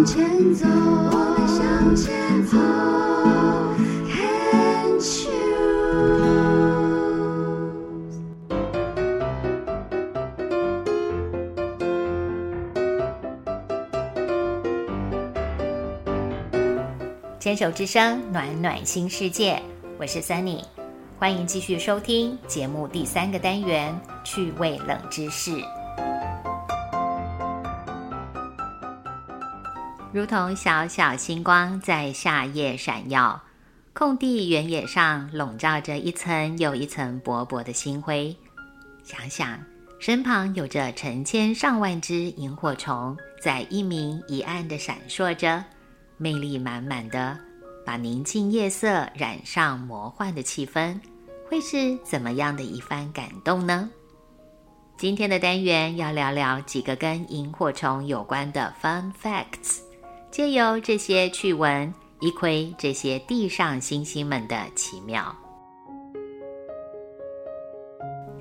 向前走，我们向前走，Can choose。牵手之声，暖暖新世界，我是 Sunny，欢迎继续收听节目第三个单元趣味冷知识。如同小小星光在夏夜闪耀，空地原野上笼罩着一层又一层薄薄的星辉。想想身旁有着成千上万只萤火虫，在一明一暗的闪烁着。魅力满满的，把宁静夜色染上魔幻的气氛，会是怎么样的一番感动呢？今天的单元要聊聊几个跟萤火虫有关的 fun facts，借由这些趣闻，一窥这些地上星星们的奇妙。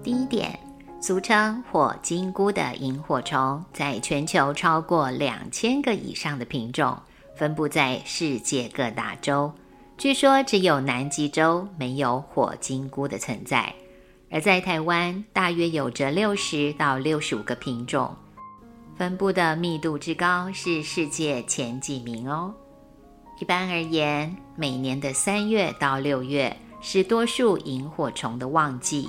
第一点，俗称火金菇的萤火虫，在全球超过两千个以上的品种。分布在世界各大洲，据说只有南极洲没有火金菇的存在。而在台湾，大约有着六十到六十五个品种，分布的密度之高是世界前几名哦。一般而言，每年的三月到六月是多数萤火虫的旺季，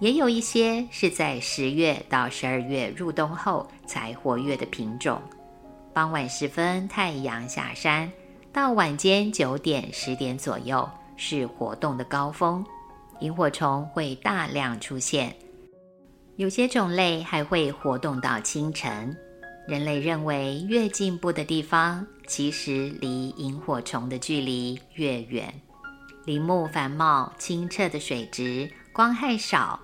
也有一些是在十月到十二月入冬后才活跃的品种。傍晚时分，太阳下山，到晚间九点、十点左右是活动的高峰，萤火虫会大量出现。有些种类还会活动到清晨。人类认为，越进步的地方，其实离萤火虫的距离越远。林木繁茂、清澈的水质、光害少、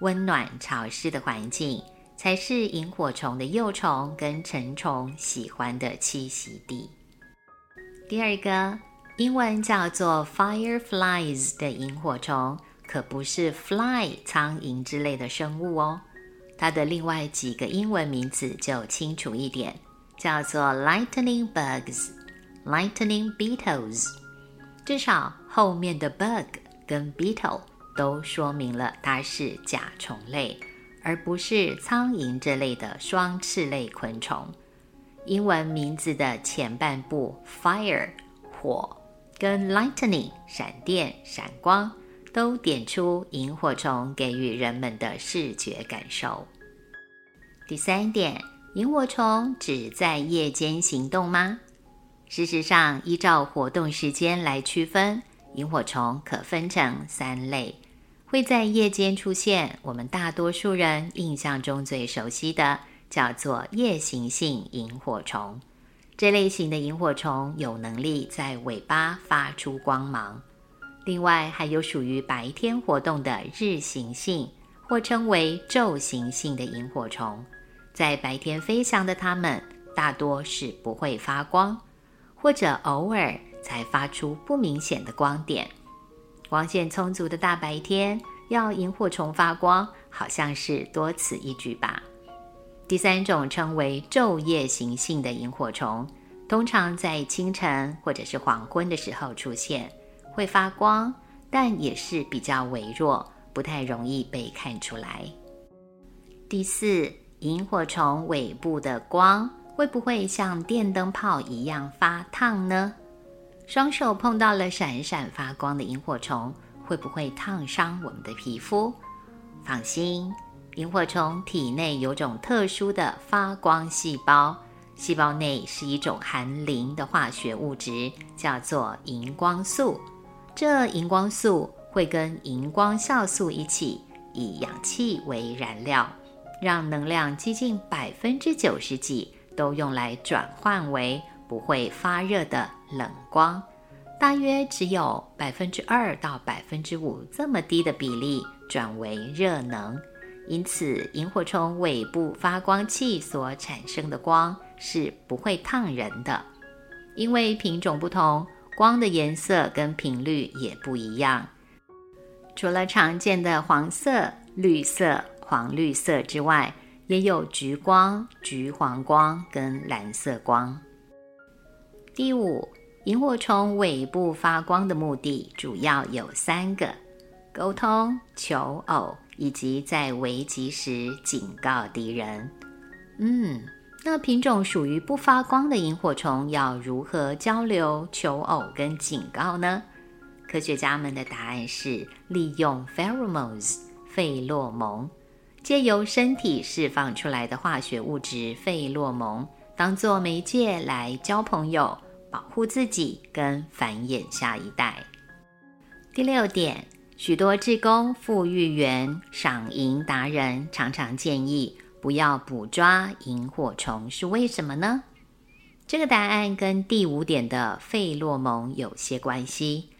温暖潮湿的环境。才是萤火虫的幼虫跟成虫喜欢的栖息地。第二个，英文叫做 fireflies 的萤火虫，可不是 fly 苍蝇之类的生物哦。它的另外几个英文名字就清楚一点，叫做 lightning bugs、lightning beetles。至少后面的 bug 跟 beetle 都说明了它是甲虫类。而不是苍蝇这类的双翅类昆虫。英文名字的前半部 fire 火跟 lightning 闪电闪光，都点出萤火虫给予人们的视觉感受。第三点，萤火虫只在夜间行动吗？事实上，依照活动时间来区分，萤火虫可分成三类。会在夜间出现，我们大多数人印象中最熟悉的叫做夜行性萤火虫。这类型的萤火虫有能力在尾巴发出光芒。另外，还有属于白天活动的日行性，或称为昼行性的萤火虫。在白天飞翔的它们，大多是不会发光，或者偶尔才发出不明显的光点。光线充足的大白天，要萤火虫发光，好像是多此一举吧。第三种称为昼夜行性的萤火虫，通常在清晨或者是黄昏的时候出现，会发光，但也是比较微弱，不太容易被看出来。第四，萤火虫尾部的光会不会像电灯泡一样发烫呢？双手碰到了闪闪发光的萤火虫，会不会烫伤我们的皮肤？放心，萤火虫体内有种特殊的发光细胞，细胞内是一种含磷的化学物质，叫做荧光素。这荧光素会跟荧光酵素一起，以氧气为燃料，让能量接近百分之九十几都用来转换为。不会发热的冷光，大约只有百分之二到百分之五这么低的比例转为热能，因此萤火虫尾部发光器所产生的光是不会烫人的。因为品种不同，光的颜色跟频率也不一样。除了常见的黄色、绿色、黄绿色之外，也有橘光、橘黄光跟蓝色光。第五，萤火虫尾部发光的目的主要有三个：沟通、求偶，以及在危急时警告敌人。嗯，那品种属于不发光的萤火虫要如何交流、求偶跟警告呢？科学家们的答案是利用 ferromos 费洛蒙，借由身体释放出来的化学物质费洛蒙，当做媒介来交朋友、保护自己跟繁衍下一代。第六点，许多志工、富裕员、赏萤达人常常建议。不要捕抓萤火虫是为什么呢？这个答案跟第五点的费洛蒙有些关系。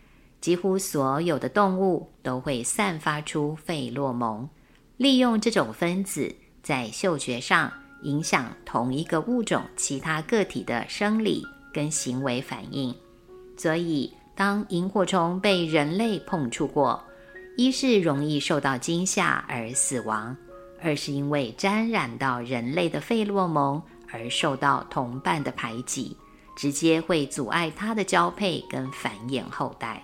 几乎所有的动物都会散发出费洛蒙，利用这种分子在嗅觉上影响同一个物种其他个体的生理跟行为反应。所以，当萤火虫被人类碰触过，一是容易受到惊吓而死亡。二是因为沾染到人类的费洛蒙而受到同伴的排挤，直接会阻碍它的交配跟繁衍后代。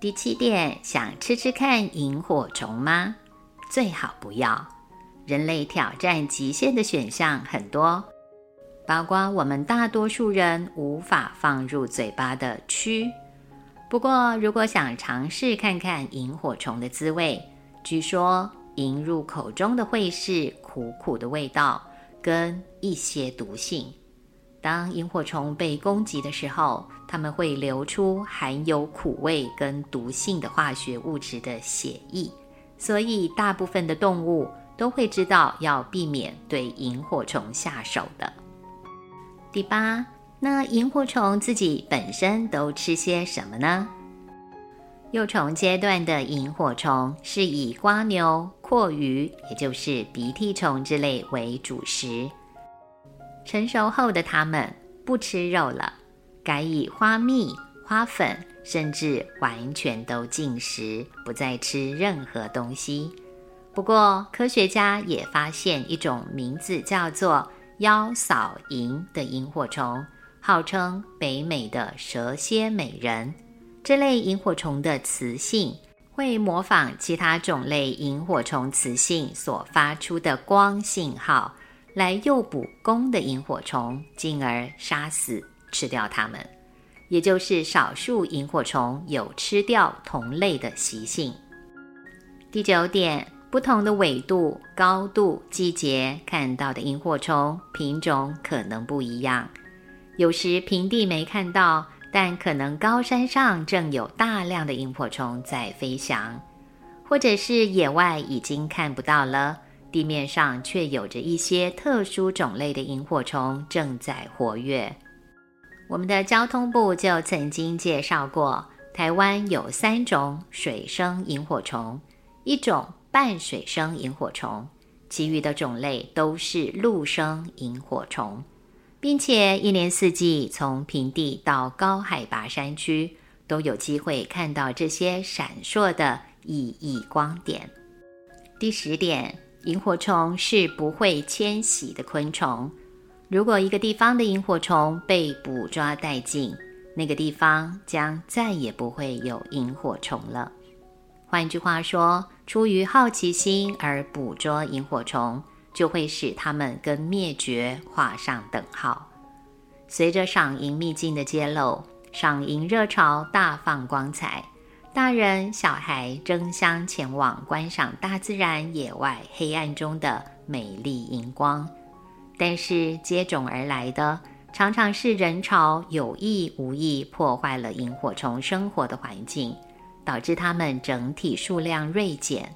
第七点，想吃吃看萤火虫吗？最好不要。人类挑战极限的选项很多，包括我们大多数人无法放入嘴巴的蛆。不过，如果想尝试看看萤火虫的滋味，据说。迎入口中的会是苦苦的味道跟一些毒性。当萤火虫被攻击的时候，它们会流出含有苦味跟毒性的化学物质的血液，所以大部分的动物都会知道要避免对萤火虫下手的。第八，那萤火虫自己本身都吃些什么呢？幼虫阶段的萤火虫是以瓜牛、阔鱼，也就是鼻涕虫之类为主食。成熟后的它们不吃肉了，改以花蜜、花粉，甚至完全都进食，不再吃任何东西。不过，科学家也发现一种名字叫做妖扫萤的萤火虫，号称北美的蛇蝎美人。这类萤火虫的雌性会模仿其他种类萤火虫雌性所发出的光信号，来诱捕公的萤火虫，进而杀死、吃掉它们。也就是少数萤火虫有吃掉同类的习性。第九点，不同的纬度、高度、季节看到的萤火虫品种可能不一样，有时平地没看到。但可能高山上正有大量的萤火虫在飞翔，或者是野外已经看不到了，地面上却有着一些特殊种类的萤火虫正在活跃。我们的交通部就曾经介绍过，台湾有三种水生萤火虫，一种半水生萤火虫，其余的种类都是陆生萤火虫。并且一年四季，从平地到高海拔山区，都有机会看到这些闪烁的熠熠光点。第十点，萤火虫是不会迁徙的昆虫。如果一个地方的萤火虫被捕抓殆尽，那个地方将再也不会有萤火虫了。换句话说，出于好奇心而捕捉萤火虫。就会使它们跟灭绝画上等号。随着赏萤秘境的揭露，赏萤热潮大放光彩，大人小孩争相前往观赏大自然野外黑暗中的美丽荧光。但是接踵而来的常常是人潮有意无意破坏了萤火虫生活的环境，导致它们整体数量锐减。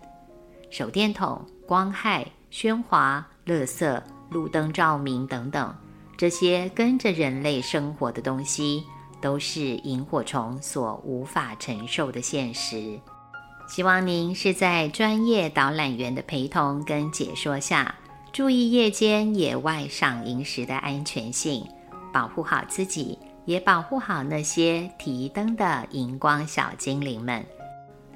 手电筒、光害。喧哗、垃圾、路灯照明等等，这些跟着人类生活的东西，都是萤火虫所无法承受的现实。希望您是在专业导览员的陪同跟解说下，注意夜间野外赏萤时的安全性，保护好自己，也保护好那些提灯的荧光小精灵们，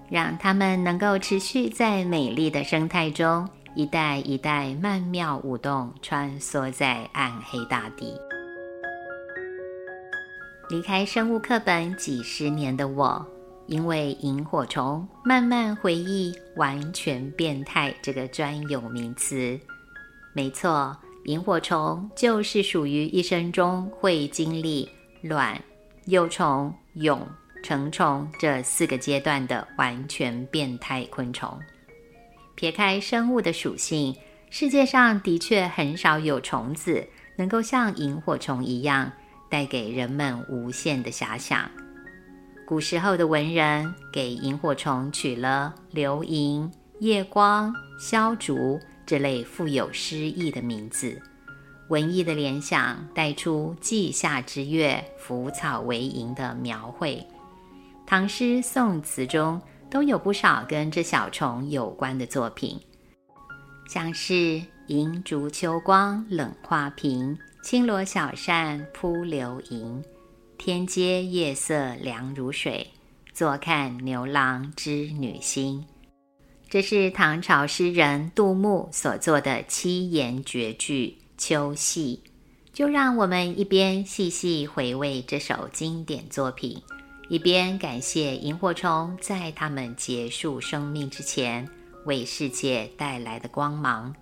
让他们能够持续在美丽的生态中。一代一代曼妙舞动，穿梭在暗黑大地。离开生物课本几十年的我，因为萤火虫慢慢回忆“完全变态”这个专有名词。没错，萤火虫就是属于一生中会经历卵、幼虫、蛹、成虫这四个阶段的完全变态昆虫。撇开生物的属性，世界上的确很少有虫子能够像萤火虫一样。带给人们无限的遐想。古时候的文人给萤火虫取了流萤、夜光、消烛这类富有诗意的名字，文艺的联想带出季夏之月浮草为萤的描绘。唐诗宋词中都有不少跟这小虫有关的作品，像是“银烛秋光冷画屏”。轻罗小扇扑流萤，天阶夜色凉如水。坐看牛郎织女星。这是唐朝诗人杜牧所作的七言绝句《秋夕》。就让我们一边细细回味这首经典作品，一边感谢萤火虫在它们结束生命之前为世界带来的光芒。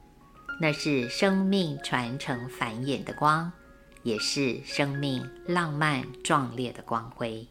那是生命传承繁衍的光，也是生命浪漫壮烈的光辉。